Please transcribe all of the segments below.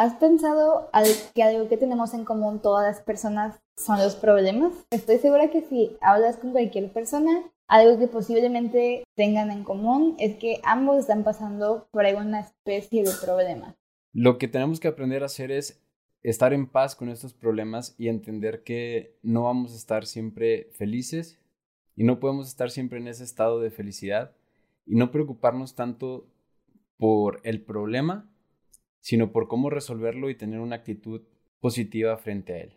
¿Has pensado que algo que tenemos en común todas las personas son los problemas? Estoy segura que si hablas con cualquier persona, algo que posiblemente tengan en común es que ambos están pasando por alguna especie de problema. Lo que tenemos que aprender a hacer es estar en paz con estos problemas y entender que no vamos a estar siempre felices y no podemos estar siempre en ese estado de felicidad y no preocuparnos tanto por el problema, sino por cómo resolverlo y tener una actitud positiva frente a él.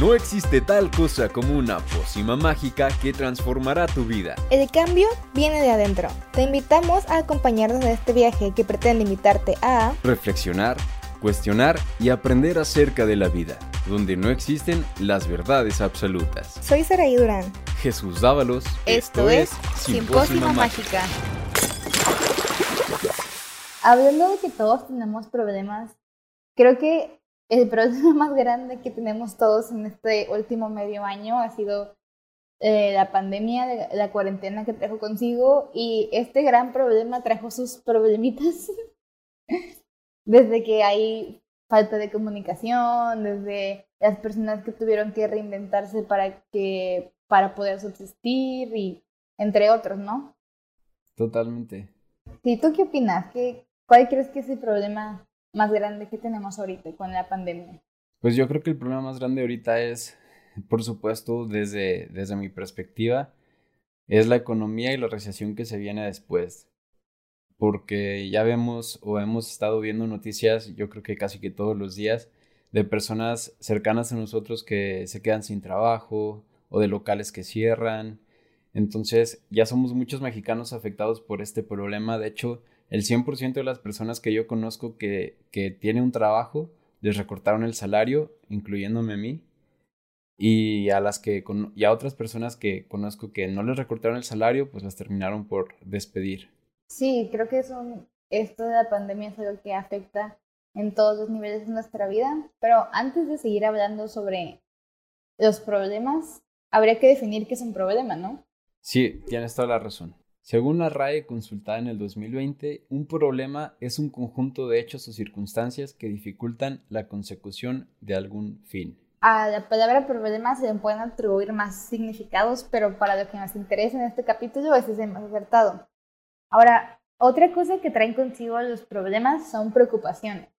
No existe tal cosa como una pócima mágica que transformará tu vida. El cambio viene de adentro. Te invitamos a acompañarnos en este viaje que pretende invitarte a reflexionar, cuestionar y aprender acerca de la vida, donde no existen las verdades absolutas. Soy Saraí Durán. Jesús Dávalos. Esto, es Simpósima Mágica. Hablando de que todos tenemos problemas, creo que el problema más grande que tenemos todos en este último medio año ha sido eh, la pandemia, la cuarentena que trajo consigo y este gran problema trajo sus problemitas. desde que hay falta de comunicación, desde las personas que tuvieron que reinventarse para que para poder subsistir y entre otros, ¿no? Totalmente. ¿Y ¿tú qué opinas? ¿Qué, ¿Cuál crees que es el problema más grande que tenemos ahorita con la pandemia? Pues yo creo que el problema más grande ahorita es, por supuesto, desde, desde mi perspectiva, es la economía y la recesión que se viene después. Porque ya vemos o hemos estado viendo noticias, yo creo que casi que todos los días, de personas cercanas a nosotros que se quedan sin trabajo o de locales que cierran. Entonces ya somos muchos mexicanos afectados por este problema. De hecho, el 100% de las personas que yo conozco que, que tiene un trabajo, les recortaron el salario, incluyéndome a mí. Y a las que y a otras personas que conozco que no les recortaron el salario, pues las terminaron por despedir. Sí, creo que eso, esto de la pandemia es algo que afecta en todos los niveles de nuestra vida. Pero antes de seguir hablando sobre los problemas, habría que definir qué es un problema, ¿no? Sí, tienes toda la razón. Según la RAE consultada en el 2020, un problema es un conjunto de hechos o circunstancias que dificultan la consecución de algún fin. A la palabra problema se pueden atribuir más significados, pero para lo que nos interesa en este capítulo ese es el más acertado. Ahora, otra cosa que traen consigo los problemas son preocupaciones.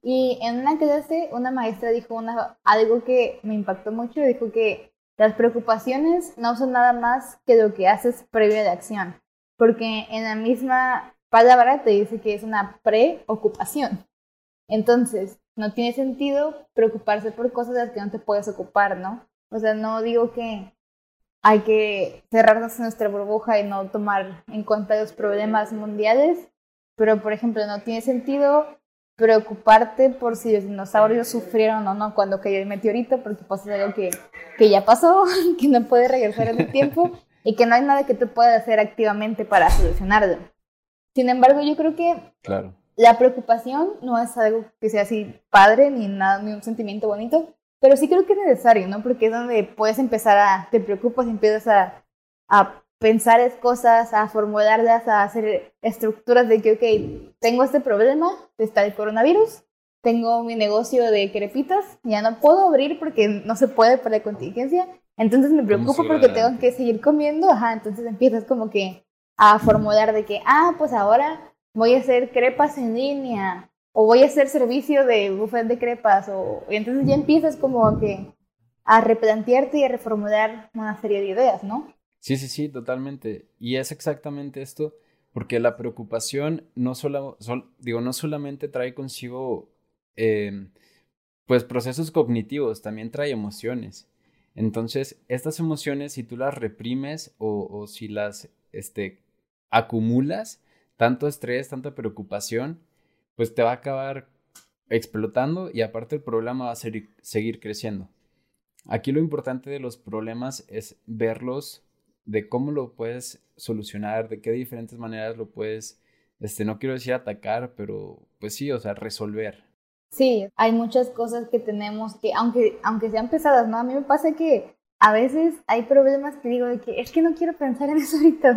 Y en una clase una maestra dijo una, algo que me impactó mucho, dijo que las preocupaciones no son nada más que lo que haces previo a la acción porque en la misma palabra te dice que es una preocupación. Entonces, no tiene sentido preocuparse por cosas de las que no te puedes ocupar, ¿no? O sea, no digo que hay que cerrarnos en nuestra burbuja y no tomar en cuenta los problemas mundiales, pero por ejemplo, no tiene sentido preocuparte por si los dinosaurios sufrieron o no cuando cayó el meteorito, porque pasa algo que, que ya pasó, que no puede regresar en el tiempo, y que no hay nada que tú puedas hacer activamente para solucionarlo. Sin embargo, yo creo que claro. la preocupación no es algo que sea así padre ni nada, ni un sentimiento bonito, pero sí creo que es necesario, ¿no? Porque es donde puedes empezar a, te preocupas empiezas a, a pensar cosas, a formularlas, a hacer estructuras de que, ok, tengo este problema, está el coronavirus, tengo mi negocio de crepitas, ya no puedo abrir porque no se puede por la contingencia, entonces me preocupo porque tengo que seguir comiendo, ajá, entonces empiezas como que a formular de que, ah, pues ahora voy a hacer crepas en línea, o voy a hacer servicio de buffet de crepas, o y entonces ya empiezas como a que a replantearte y a reformular una serie de ideas, ¿no? Sí, sí, sí, totalmente. Y es exactamente esto, porque la preocupación no solo, digo, no solamente trae consigo eh, pues procesos cognitivos, también trae emociones. Entonces, estas emociones, si tú las reprimes o, si las este, acumulas, tanto estrés, tanta preocupación, pues te va a acabar explotando y aparte el problema va a seguir creciendo. Aquí lo importante de los problemas es verlos de cómo lo puedes solucionar, de qué diferentes maneras lo puedes, este, no quiero decir atacar, pero pues sí, o sea, resolver. Sí, hay muchas cosas que tenemos que, aunque, aunque sean pesadas, ¿no? A mí me pasa que a veces hay problemas que digo de que es que no quiero pensar en eso ahorita,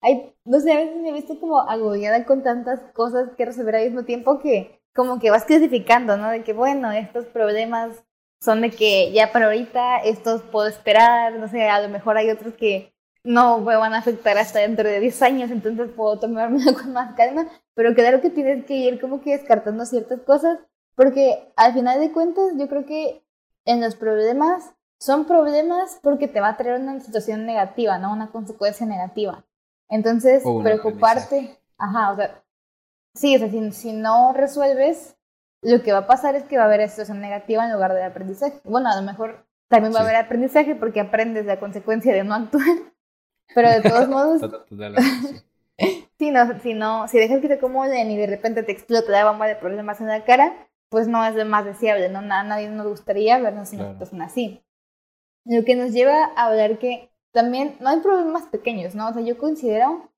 hay, no sé, a veces me he visto como agobiada con tantas cosas que resolver al mismo tiempo que como que vas clasificando, ¿no? De que, bueno, estos problemas son de que ya para ahorita estos puedo esperar, no sé, a lo mejor hay otros que no me van a afectar hasta dentro de 10 años, entonces puedo tomarme con más calma, pero claro que tienes que ir como que descartando ciertas cosas, porque al final de cuentas yo creo que en los problemas son problemas porque te va a traer una situación negativa, ¿no? Una consecuencia negativa. Entonces, preocuparte, ajá, o sea, sí, o sea, si, si, no resuelves, lo que va a pasar es que va a haber situación negativa en lugar de aprendizaje. Bueno, a lo mejor también va a haber aprendizaje porque aprendes la consecuencia de no actuar, pero de todos modos... si no, si no, si dejas que te acomoden y de repente te explota la bomba de problemas en la cara, pues no es más deseable, ¿no? A nadie nos gustaría vernos en una situación así. Lo que nos lleva a hablar que también no hay problemas pequeños, ¿no? O sea, yo considero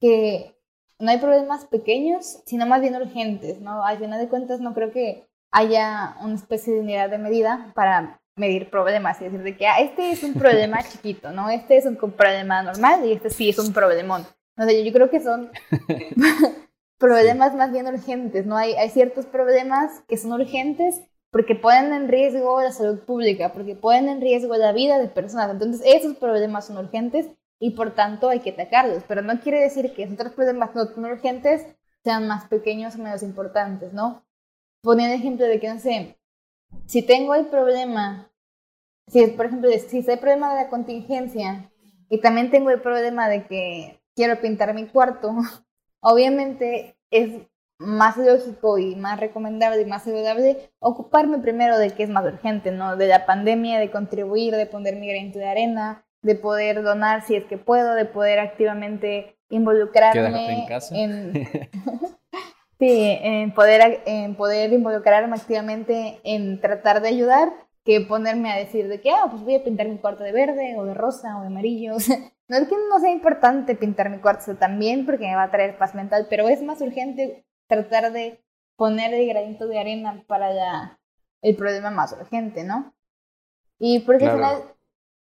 que no hay problemas pequeños, sino más bien urgentes, ¿no? Al final de cuentas no creo que haya una especie de unidad de medida para medir problemas y decir de que ah, este es un problema chiquito, ¿no? Este es un problema normal y este sí es un problemón. No sé, yo creo que son problemas más bien urgentes, ¿no? Hay, hay ciertos problemas que son urgentes porque ponen en riesgo la salud pública, porque ponen en riesgo la vida de personas. Entonces, esos problemas son urgentes y por tanto hay que atacarlos. Pero no quiere decir que otros problemas no tan urgentes sean más pequeños o menos importantes, ¿no? Poniendo el ejemplo de que, no sé, si tengo el problema, si por ejemplo, si hay problema de la contingencia y también tengo el problema de que quiero pintar mi cuarto, obviamente es más lógico y más recomendable y más saludable ocuparme primero de qué es más urgente, ¿no? De la pandemia, de contribuir, de poner mi granito de arena, de poder donar si es que puedo, de poder activamente involucrarme en, sí, en poder, en poder involucrarme activamente en tratar de ayudar que ponerme a decir de que, ah, pues voy a pintar mi cuarto de verde o de rosa o de amarillo. no es que no sea importante pintar mi cuarto también porque me va a traer paz mental, pero es más urgente tratar de poner el granito de arena para el problema más urgente, ¿no? Y porque al final,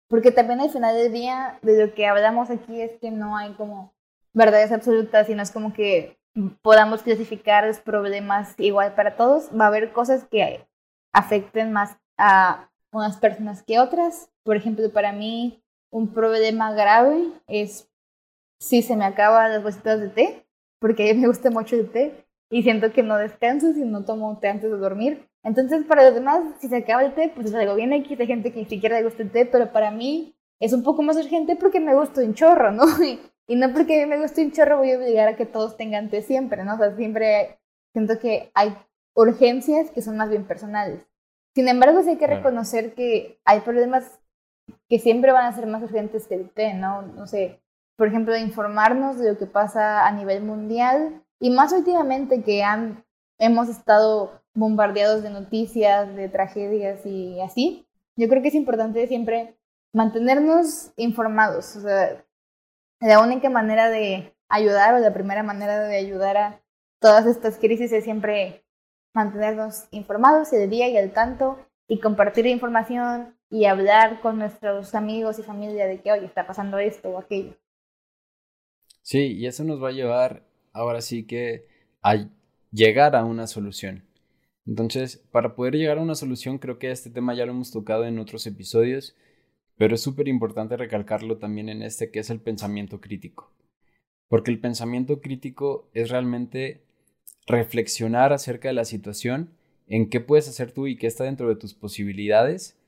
porque también al final del día de lo que hablamos aquí es que no hay como verdades absolutas, sino es como que podamos clasificar los problemas igual para todos. Va a haber cosas que afecten más a unas personas que otras. Por ejemplo, para mí un problema grave es si se me acaban las bolsitas de té, porque a mí me gusta mucho el té y siento que no descanso si no tomo té antes de dormir. Entonces, para los demás, si se acaba el té, pues es algo bien aquí, hay gente que ni siquiera le gusta el té, pero para mí es un poco más urgente porque me gusta un chorro, ¿no? Y, no porque a mí me gusta un chorro voy a obligar a que todos tengan té siempre, ¿no? O sea, siempre siento que hay urgencias que son más bien personales. Sin embargo, sí hay que reconocer que hay problemas que siempre van a ser más urgentes que té, ¿no? No sé, por ejemplo, informarnos de lo que pasa a nivel mundial y más últimamente que han, hemos estado bombardeados de noticias, de tragedias y así, yo creo que es importante siempre mantenernos informados. O sea, la única manera de ayudar o la primera manera de ayudar a todas estas crisis es siempre mantenernos informados y de día y al tanto y compartir información y hablar con nuestros amigos y familia de que, hoy está pasando esto o aquello. Sí, y eso nos va a llevar ahora sí que a llegar a una solución. Entonces, para poder llegar a una solución, creo que este tema ya lo hemos tocado en otros episodios, pero es súper importante recalcarlo también en este, que es el pensamiento crítico. Porque el pensamiento crítico es realmente reflexionar acerca de la situación, en qué puedes hacer tú y qué está dentro de tus posibilidades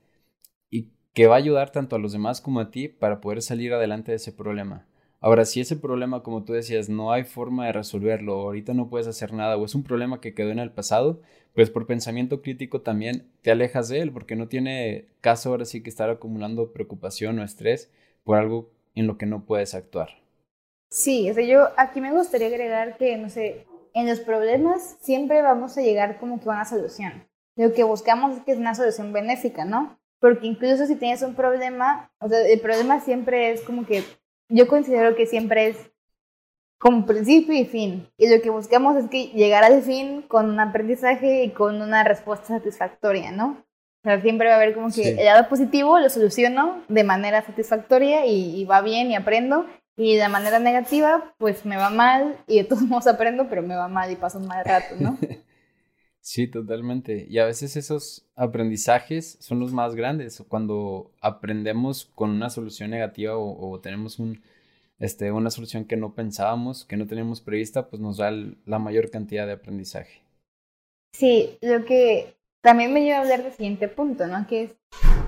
que va a ayudar tanto a los demás como a ti para poder salir adelante de ese problema. Ahora, si ese problema, como tú decías, no hay forma de resolverlo, ahorita no puedes hacer nada, o es un problema que quedó en el pasado, pues por pensamiento crítico también te alejas de él, porque no tiene caso ahora sí que estar acumulando preocupación o estrés por algo en lo que no puedes actuar. Sí, o sea, yo aquí me gustaría agregar que, no sé, en los problemas siempre vamos a llegar como que a una solución. Lo que buscamos es que es una solución benéfica, ¿no? Porque incluso si tienes un problema, o sea, el problema siempre es como que yo considero que siempre es como principio y fin. Y lo que buscamos es que llegar al fin con un aprendizaje y con una respuesta satisfactoria, ¿no? O sea, siempre va a haber como que el lado positivo lo soluciono de manera satisfactoria y, va bien y aprendo. Y de manera negativa, pues me va mal y de todos modos aprendo, pero me va mal y paso un mal rato, ¿no? Sí, totalmente. Y a veces esos aprendizajes son los más grandes. Cuando aprendemos con una solución negativa o, tenemos un, este, una solución que no pensábamos, que no teníamos prevista, pues nos da la mayor cantidad de aprendizaje. Sí, lo que también me lleva a hablar del siguiente punto, ¿no? Que es,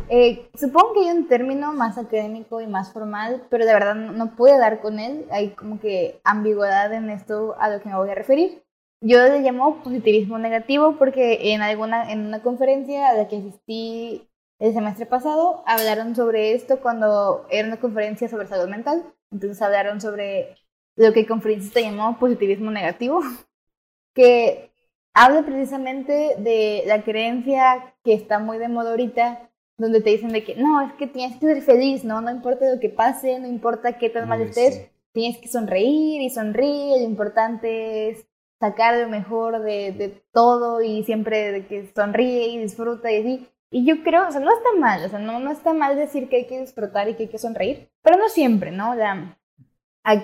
eh, supongo que hay un término más académico y más formal, pero de verdad no, no puedo dar con él. Hay como que ambigüedad en esto a lo que me voy a referir. Yo le llamo positivismo negativo porque en alguna en una conferencia a la que asistí el semestre pasado hablaron sobre esto cuando era una conferencia sobre salud mental. Entonces hablaron sobre lo que el conferencista llamó positivismo negativo, que habla precisamente de la creencia que está muy de moda ahorita, donde te dicen de que no, es que tienes que ser feliz, ¿no? No importa lo que pase, no importa qué tan mal estés, tienes que sonreír y sonreír, lo importante es sacar lo mejor de, de, todo y siempre de que sonríe y disfruta y así. Y yo creo, o sea, no está mal, o sea, no, no está mal decir que hay que disfrutar y que hay que sonreír, pero no siempre, ¿no? Ya,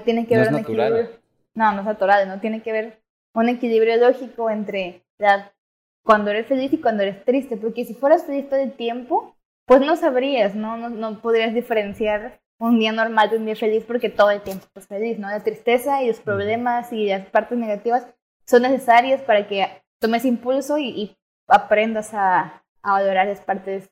tiene que no ver un equilibrio. No, no es natural, ¿no? Tiene que ver un equilibrio lógico entre la, cuando eres feliz y cuando eres triste, porque si fueras feliz todo el tiempo, pues no sabrías, ¿no? No, no podrías diferenciar un día normal de un día feliz porque todo el tiempo estás feliz, ¿no? La tristeza y los problemas y las partes negativas son necesarias para que tomes impulso y, aprendas a, valorar las partes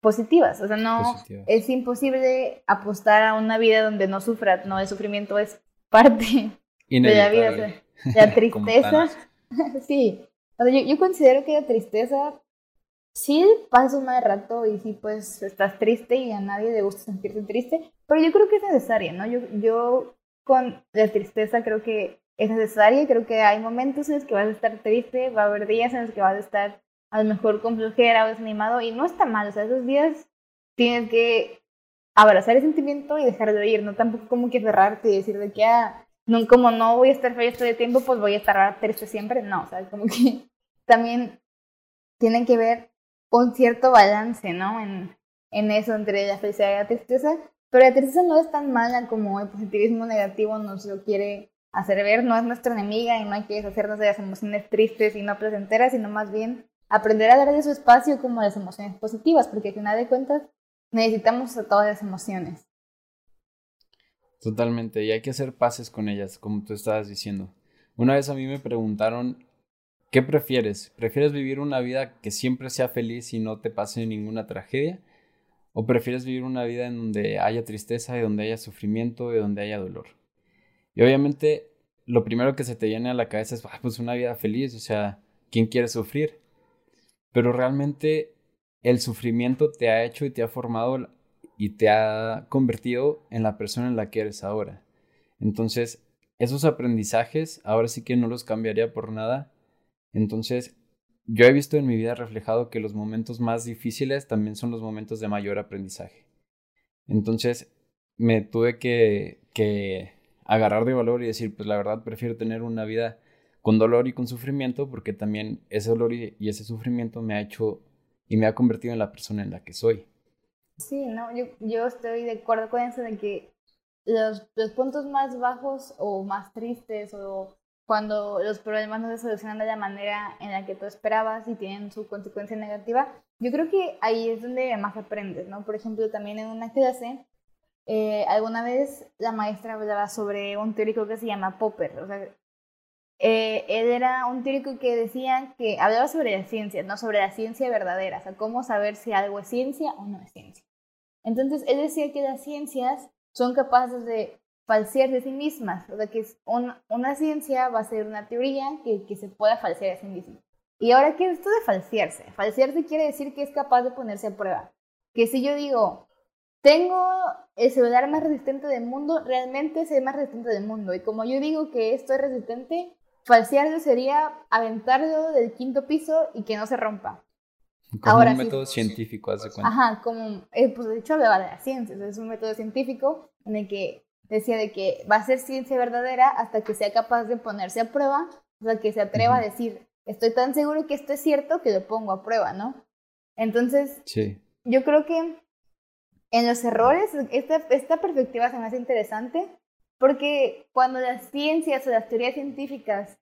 positivas. O sea, no es imposible apostar a una vida donde no sufras, no, el sufrimiento es parte de la vida. la tristeza, sí. O sea, yo, yo, considero que la tristeza sí pasa un mal rato y sí pues estás triste y a nadie le gusta sentirse triste, pero yo creo que es necesaria, ¿no? Yo, yo con la tristeza creo que es necesaria. Creo que hay momentos en los que vas a estar triste, va a haber días en los que vas a estar a lo mejor con flojera o desanimado y no está mal. O sea, esos días tienes que abrazar el sentimiento y dejar de ir, no tampoco como que cerrarte y decir de que, ah, no, como no voy a estar feliz todo el tiempo, pues voy a estar triste siempre. No, o sea, como que también tienen que ver un cierto balance, ¿no? En, en eso entre la felicidad y la tristeza. Pero la tristeza no es tan mala como el positivismo negativo nos lo quiere hacer ver, no es nuestra enemiga y no hay que deshacernos de las emociones tristes y no placenteras, sino más bien aprender a darle su espacio como las emociones positivas, porque al final de cuentas necesitamos a todas las emociones. Totalmente, y hay que hacer paces con ellas, como tú estabas diciendo. Una vez a mí me preguntaron, ¿qué prefieres? ¿Prefieres vivir una vida que siempre sea feliz y no te pase ninguna tragedia? ¿O prefieres vivir una vida en donde haya tristeza y donde haya sufrimiento y donde haya dolor? Y obviamente lo primero que se te viene a la cabeza es, ah, pues una vida feliz, o sea, ¿quién quiere sufrir? Pero realmente el sufrimiento te ha hecho y te ha formado y te ha convertido en la persona en la que eres ahora. Entonces, esos aprendizajes ahora sí que no los cambiaría por nada. Entonces, yo he visto en mi vida reflejado que los momentos más difíciles también son los momentos de mayor aprendizaje. Entonces, me tuve que, que agarrar de valor y decir, pues la verdad prefiero tener una vida con dolor y con sufrimiento porque también ese dolor y, ese sufrimiento me ha hecho y me ha convertido en la persona en la que soy. Sí, no, yo, yo estoy de acuerdo con eso de que los, los puntos más bajos o más tristes o cuando los problemas no se solucionan de la manera en la que tú esperabas y tienen su consecuencia negativa, yo creo que ahí es donde más aprendes, ¿no? Por ejemplo, también en una clase eh, alguna vez la maestra hablaba sobre un teórico que se llama Popper. O sea, eh, él era un teórico que decía que hablaba sobre la ciencia, no sobre la ciencia verdadera, o sea, cómo saber si algo es ciencia o no es ciencia. Entonces, él decía que las ciencias son capaces de falsear de sí mismas, o sea, que una ciencia va a ser una teoría que, que se pueda falsear a sí misma. Y ahora, ¿qué es esto de falsearse? Falsearse quiere decir que es capaz de ponerse a prueba. Que si yo digo, tengo el celular más resistente del mundo, realmente es el más resistente del mundo. Y como yo digo que esto es resistente, falsearlo sería aventarlo del quinto piso y que no se rompa. Como Ahora, un método científico, hace cuenta. Ajá, como, eh, pues de hecho hablaba de la ciencia, es un método científico en el que decía de que va a ser ciencia verdadera hasta que sea capaz de ponerse a prueba, o sea, que se atreva a decir, estoy tan seguro que esto es cierto que lo pongo a prueba, ¿no? Entonces, sí. yo creo que en los errores, esta, esta perspectiva se me hace interesante porque cuando las ciencias o las teorías científicas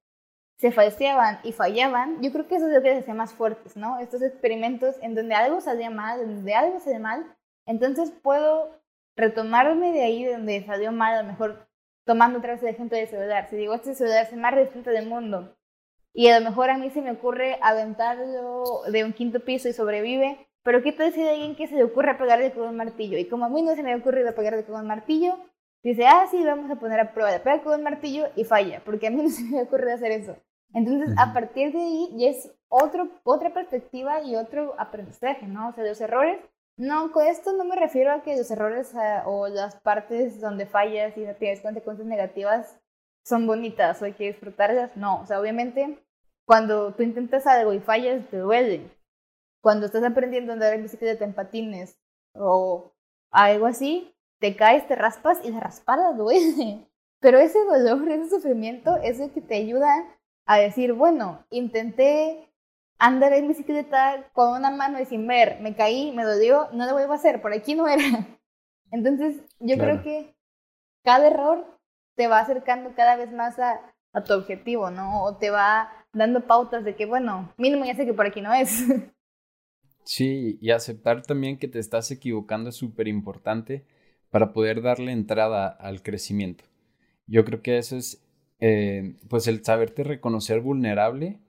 se falseaban y fallaban, yo creo que eso es lo que les hacía más fuertes, ¿no? Estos experimentos en donde algo salía mal, donde algo sale mal, entonces puedo retomarme de ahí donde salió mal, a lo mejor tomando otra vez el ejemplo del celular. Si digo, este celular es el más resistente del mundo, y a lo mejor a mí se me ocurre aventarlo de un quinto piso y sobrevive, pero ¿qué tal si hay alguien que se le ocurre pegarle con un martillo? Y como a mí no se me ha ocurrido pegarle con un martillo, dice, ah, sí, vamos a poner a prueba, de pegar con un martillo y falla, porque a mí no se me ha ocurrido hacer eso. Entonces, a partir de ahí ya es otro, otra perspectiva y otro aprendizaje, ¿no? O sea, los errores, no, con esto no me refiero a que los errores ah, o las partes donde fallas y no tienes consecuencias negativas son bonitas o hay que disfrutarlas, no, o sea, obviamente cuando tú intentas algo y fallas, te duele. Cuando estás aprendiendo a andar en bicicleta en patines o algo así, te caes, te raspas y la raspada duele. Pero ese dolor, ese sufrimiento es el que te ayuda a decir, bueno, intenté andar en bicicleta con una mano y sin ver, me caí, me dolió, no lo vuelvo a hacer, por aquí no era. Entonces, yo creo que cada error te va acercando cada vez más a, a, tu objetivo, ¿no? O te va dando pautas de que, bueno, mínimo ya sé que por aquí no es. Sí, y aceptar también que te estás equivocando es súper importante para poder darle entrada al crecimiento. Yo creo que eso es, eh, pues, el saberte reconocer vulnerable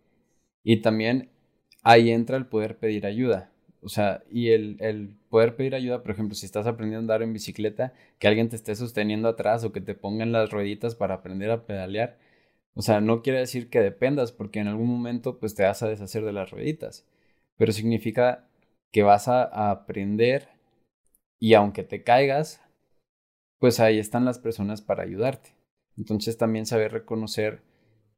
y también ahí entra el poder pedir ayuda. O sea, y el, el, poder pedir ayuda, por ejemplo, si estás aprendiendo a andar en bicicleta, que alguien te esté sosteniendo atrás o que te pongan las rueditas para aprender a pedalear. O sea, no quiere decir que dependas, porque en algún momento pues te vas a deshacer de las rueditas. Pero significa que vas a, aprender y aunque te caigas, pues ahí están las personas para ayudarte. Entonces también saber reconocer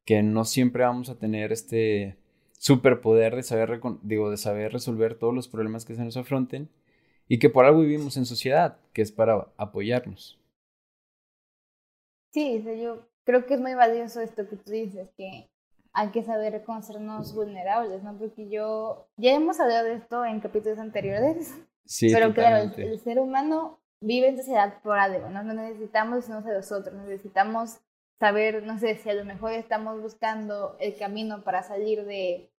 que no siempre vamos a tener este superpoder de saber, digo, de saber resolver todos los problemas que se nos afronten y que por algo vivimos en sociedad, que es para apoyarnos. Sí, yo creo que es muy valioso esto que tú dices, que hay que saber reconocernos vulnerables, ¿no? Porque yo, ya hemos hablado de esto en capítulos anteriores, sí, pero claro, el, ser humano vive en sociedad por algo, ¿no? Necesitamos unos a los otros, necesitamos saber, no sé, si a lo mejor estamos buscando el camino para salir de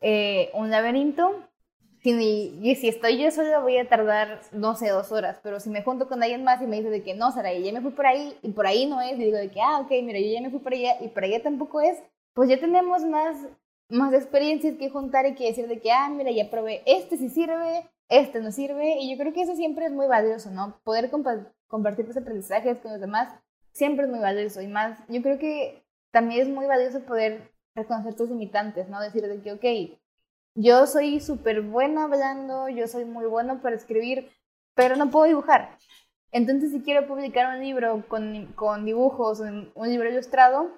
eh, un laberinto. y si estoy yo sola voy a tardar, no sé, dos horas, pero si me junto con alguien más y me dice de que no, Sara, ya me fui por ahí y por ahí no es, y digo de que, ah, ok, mira, yo ya me fui por allá y por allá tampoco es, pues ya tenemos más, más experiencias que juntar y que decir de que, ah, mira, ya probé, este sí sirve, este no sirve, y yo creo que eso siempre es muy valioso, ¿no? Poder compartir tus aprendizajes con los demás siempre es muy valioso, y más, yo creo que también es muy valioso poder reconocer tus limitantes, ¿no? Decir de que, ok, yo soy súper buena hablando, yo soy muy bueno para escribir, pero no puedo dibujar. Entonces, si quiero publicar un libro con, con dibujos, un libro ilustrado,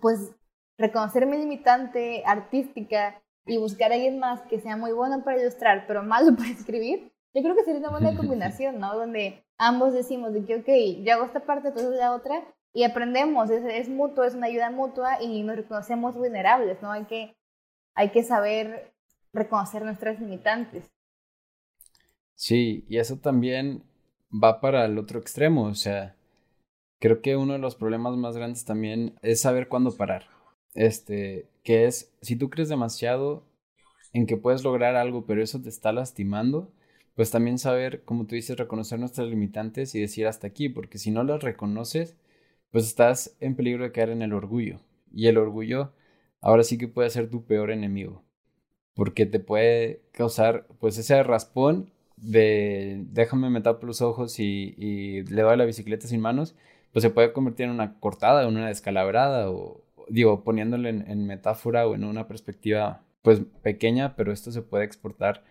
pues reconocer mi limitante artística y buscar a alguien más que sea muy bueno para ilustrar, pero malo para escribir, yo creo que sería una buena combinación, ¿no? Donde ambos decimos de que, ok, yo hago esta parte, tú haces la otra, y aprendemos, es, es, mutuo, es una ayuda mutua y nos reconocemos vulnerables, ¿no? Hay que, hay que saber reconocer nuestras limitantes. Sí, y eso también va para el otro extremo, o sea, creo que uno de los problemas más grandes también es saber cuándo parar. Este, que es, si tú crees demasiado en que puedes lograr algo, pero eso te está lastimando, pues también saber, como tú dices, reconocer nuestras limitantes y decir hasta aquí, porque si no las reconoces, pues estás en peligro de caer en el orgullo. Y el orgullo ahora sí que puede ser tu peor enemigo, porque te puede causar pues ese raspón de déjame me tapo los ojos y, y, le doy la bicicleta sin manos, pues se puede convertir en una cortada en una descalabrada o digo, poniéndole en, en metáfora o en una perspectiva pues pequeña, pero esto se puede exportar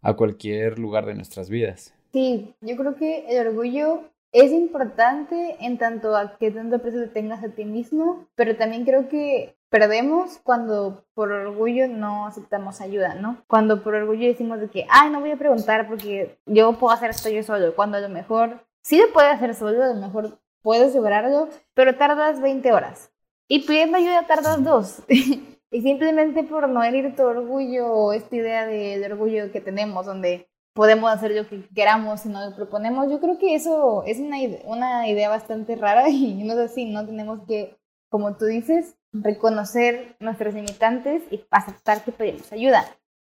a cualquier lugar de nuestras vidas. Sí, yo creo que el orgullo es importante en tanto a que tanto aprecio tengas a ti mismo, pero también creo que perdemos cuando por orgullo no aceptamos ayuda, ¿no? Cuando por orgullo decimos de que, ay, no voy a preguntar porque yo puedo hacer esto yo solo, cuando a lo mejor sí lo puedes hacer solo, a lo mejor puedes lograrlo, pero tardas 20 horas. Y pidiendo ayuda tardas dos. y simplemente por no herir tu orgullo esta idea de, de orgullo que tenemos, donde podemos hacer lo que queramos si nos lo proponemos. Yo creo que eso es una, una idea bastante rara y no es así, no tenemos que, como tú dices, reconocer nuestros limitantes y aceptar que pedimos ayuda.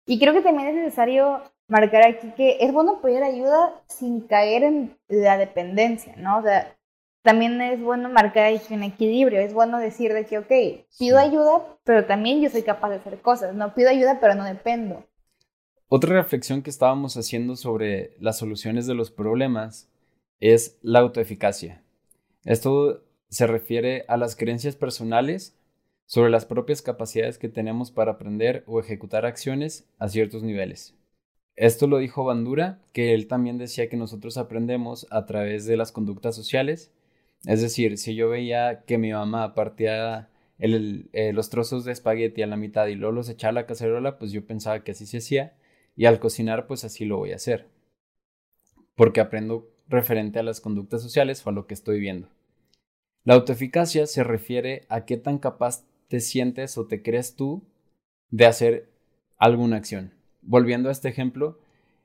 Y creo que también es necesario marcar aquí que es bueno pedir ayuda sin caer en la dependencia, ¿no? O sea, también es bueno marcar ahí un equilibrio, es bueno decir de que, ok, pido ayuda, pero también yo soy capaz de hacer cosas, no pido ayuda, pero no dependo. Otra reflexión que estábamos haciendo sobre las soluciones de los problemas es la autoeficacia. Esto se refiere a las creencias personales sobre las propias capacidades que tenemos para aprender o ejecutar acciones a ciertos niveles. Esto lo dijo Bandura, que él también decía que nosotros aprendemos a través de las conductas sociales. Es decir, si yo veía que mi mamá partía eh, los trozos de espagueti a la mitad y luego los echaba a la cacerola, pues yo pensaba que así se hacía y al cocinar, pues así lo voy a hacer. Porque aprendo referente a las conductas sociales o a lo que estoy viendo. La autoeficacia se refiere a qué tan capaz te sientes o te crees tú de hacer alguna acción. Volviendo a este ejemplo,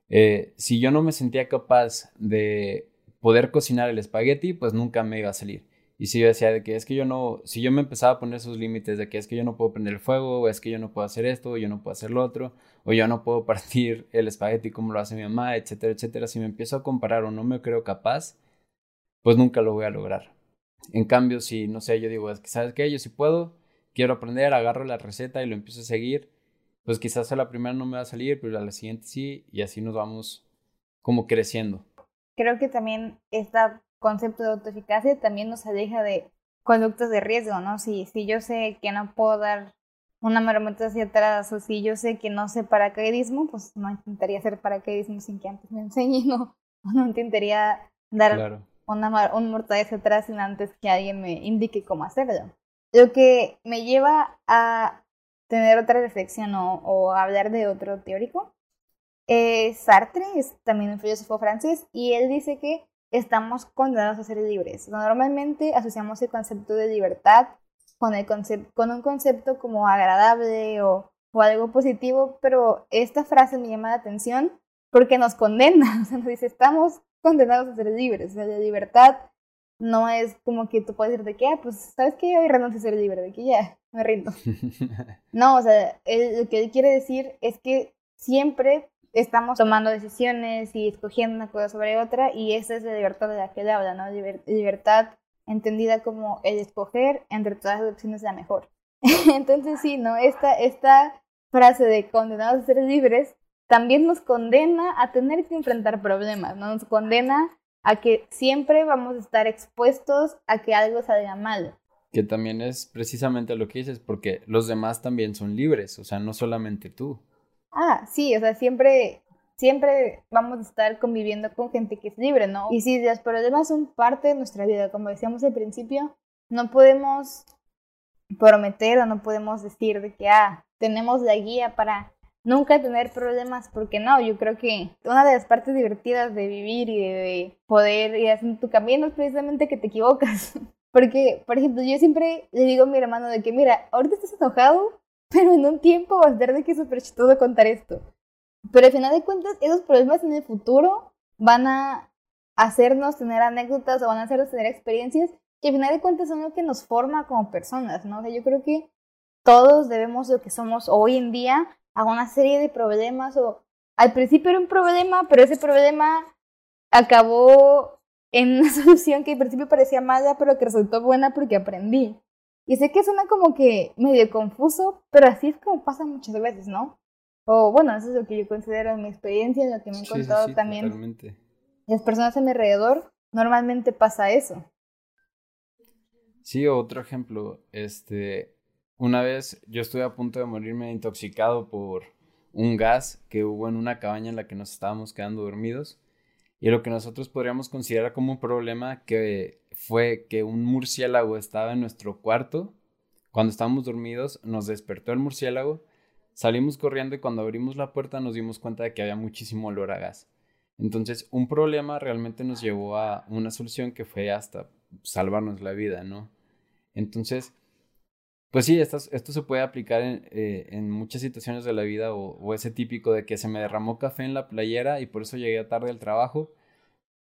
eh, si yo no me sentía capaz de poder cocinar el espagueti, pues nunca me iba a salir. Y si yo decía de que es que yo no, si yo me empezaba a poner esos límites de que es que yo no puedo prender el fuego, o es que yo no puedo hacer esto, o yo no puedo hacer lo otro, o yo no puedo partir el espagueti como lo hace mi mamá, etcétera, etcétera, si me empiezo a comparar o no me creo capaz, pues nunca lo voy a lograr. En cambio, si, no sé, yo digo, es que, ¿sabes qué? Yo sí puedo, quiero aprender, agarro la receta y lo empiezo a seguir, pues quizás a la primera no me va a salir, pero a la siguiente sí, y así nos vamos como creciendo. Creo que también esta concepto de autoeficacia también nos aleja de conductas de riesgo, ¿no? Si, si yo sé que no puedo dar una marometa hacia atrás o si yo sé que no sé paracaidismo, pues no intentaría hacer paracaidismo sin que antes me enseñe, no, no intentaría dar una, un mortal hacia atrás sin antes que alguien me indique cómo hacerlo. Lo que me lleva a tener otra reflexión o, o hablar de otro teórico es Sartre, es también un filósofo francés, y él dice que estamos condenados a ser libres. Normalmente asociamos el concepto de libertad con, el con un concepto como agradable o, o, algo positivo, pero esta frase me llama la atención porque nos condena, o sea, nos dice, estamos condenados a ser libres. O sea, la libertad no es como que tú puedes decir de que, ah, pues, ¿sabes qué? Hoy renuncio a ser libre, de que ya, me rindo. no, o sea, lo que él quiere decir es que siempre estamos tomando decisiones y escogiendo una cosa sobre otra y esa es la libertad de la que él habla, ¿no? libertad entendida como el escoger entre todas las opciones la mejor. Entonces sí, ¿no? Esta, esta frase de condenados a ser libres también nos condena a tener que enfrentar problemas, ¿no? Nos condena a que siempre vamos a estar expuestos a que algo salga mal. Que también es precisamente lo que dices, porque los demás también son libres, o sea, no solamente tú. Ah, sí, o sea, siempre, siempre vamos a estar conviviendo con gente que es libre, ¿no? Y si los problemas son parte de nuestra vida, como decíamos al principio, no podemos prometer o no podemos decir de que, ah, tenemos la guía para nunca tener problemas, porque no, yo creo que una de las partes divertidas de vivir y de poder ir haciendo tu camino es precisamente que te equivocas. Porque, por ejemplo, yo siempre le digo a mi hermano de que, mira, ahorita estás enojado, pero en un tiempo va a ser de que súper chistoso contar esto. Pero al final de cuentas, esos problemas en el futuro van a hacernos tener anécdotas o van a hacernos tener experiencias que al final de cuentas son lo que nos forma como personas, ¿no? O sea, yo creo que todos debemos lo que somos hoy en día a una serie de problemas o al principio era un problema, pero ese problema acabó en una solución que al principio parecía mala, pero que resultó buena porque aprendí. Y sé que suena como que medio confuso, pero así es como pasa muchas veces, ¿no? O bueno, eso es lo que yo considero en mi experiencia, en lo que me han contado también. Totalmente. Las personas a mi alrededor, normalmente pasa eso. Sí, otro ejemplo, este, una vez yo estuve a punto de morirme intoxicado por un gas que hubo en una cabaña en la que nos estábamos quedando dormidos y lo que nosotros podríamos considerar como un problema que fue que un murciélago estaba en nuestro cuarto. Cuando estábamos dormidos, nos despertó el murciélago. Salimos corriendo y cuando abrimos la puerta nos dimos cuenta de que había muchísimo olor a gas. Entonces, un problema realmente nos llevó a una solución que fue hasta salvarnos la vida, ¿no? Entonces, pues sí, esto, se puede aplicar en, eh, en, muchas situaciones de la vida o, o, ese típico de que se me derramó café en la playera y por eso llegué tarde al trabajo,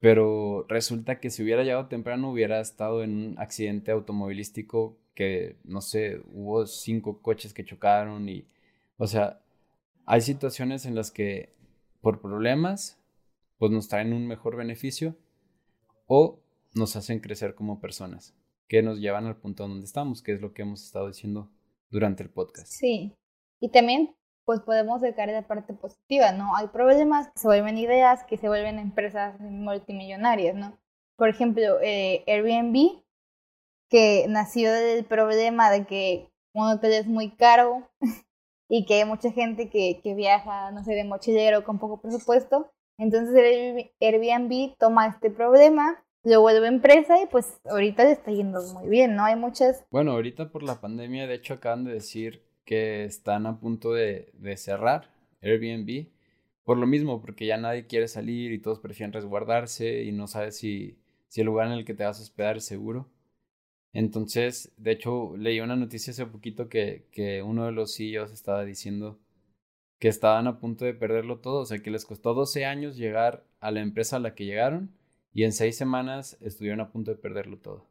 pero resulta que si hubiera llegado temprano hubiera estado en un accidente automovilístico que, no sé, hubo cinco coches que chocaron y, o sea, hay situaciones en las que por problemas, pues nos traen un mejor beneficio o nos hacen crecer como personas que nos llevan al punto donde estamos, que es lo que hemos estado diciendo durante el podcast. Sí, y también pues podemos sacar la parte positiva, ¿no? Hay problemas que se vuelven ideas, que se vuelven empresas multimillonarias, ¿no? Por ejemplo, eh, Airbnb, que nació del problema de que un hotel es muy caro y que hay mucha gente que, que viaja, no sé, de mochilero con poco presupuesto. Entonces Airbnb toma este problema lo vuelve empresa y pues ahorita le está yendo muy bien, ¿no? Hay muchas... Bueno, ahorita por la pandemia, de hecho, acaban de decir que están a punto de, de cerrar Airbnb. Por lo mismo, porque ya nadie quiere salir y todos prefieren resguardarse y no sabes si, si el lugar en el que te vas a hospedar es seguro. Entonces, de hecho, leí una noticia hace poquito que, que uno de los CEOs estaba diciendo que estaban a punto de perderlo todo, o sea, que les costó 12 años llegar a la empresa a la que llegaron y en seis semanas estuvieron a punto de perderlo todo.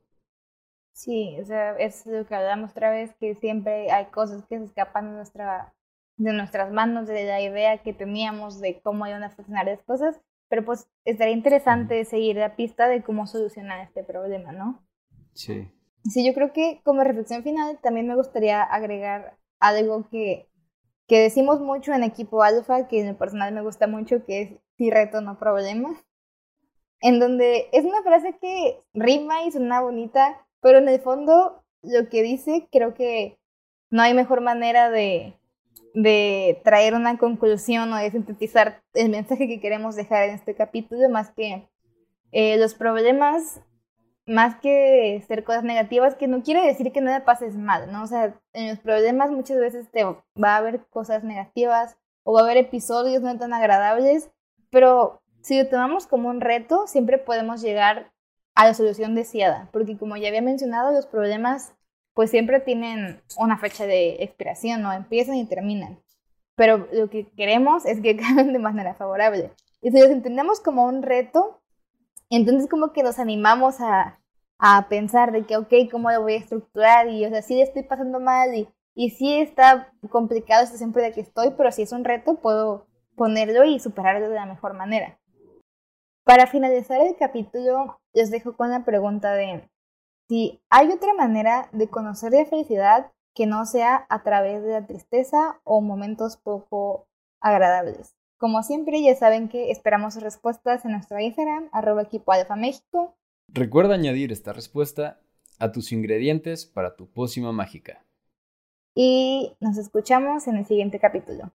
Sí, o sea, es lo que hablamos otra vez, que siempre hay cosas que se escapan de, nuestra, de nuestras manos, de la idea que teníamos de cómo iban a funcionar las cosas, pero pues estaría interesante seguir la pista de cómo solucionar este problema, ¿no? Sí. Sí, yo creo que como reflexión final también me gustaría agregar algo que, que decimos mucho en equipo alfa, que en el personal me gusta mucho, que es si reto no problema en donde es una frase que rima y suena bonita, pero en el fondo lo que dice creo que no hay mejor manera de, de traer una conclusión o de sintetizar el mensaje que queremos dejar en este capítulo más que eh, los problemas, más que ser cosas negativas, que no quiere decir que nada pases mal, ¿no? O sea, en los problemas muchas veces te va a haber cosas negativas o va a haber episodios no tan agradables, pero si lo tomamos como un reto, siempre podemos llegar a la solución deseada, porque como ya había mencionado, los problemas pues siempre tienen una fecha de expiración, ¿no? Empiezan y terminan. Pero lo que queremos es que acaben de manera favorable. Y si los entendemos como un reto, entonces como que nos animamos a, a pensar de que, ok, ¿cómo lo voy a estructurar? Y, o sea, sí estoy pasando mal y, y sí está complicado esto siempre de que estoy, pero si es un reto, puedo ponerlo y superarlo de la mejor manera. Para finalizar el capítulo, les dejo con la pregunta de si hay otra manera de conocer la felicidad que no sea a través de la tristeza o momentos poco agradables. Como siempre, ya saben que esperamos respuestas en nuestro Instagram, arroba equipo alfa México. Recuerda añadir esta respuesta a tus ingredientes para tu pócima mágica. Y nos escuchamos en el siguiente capítulo.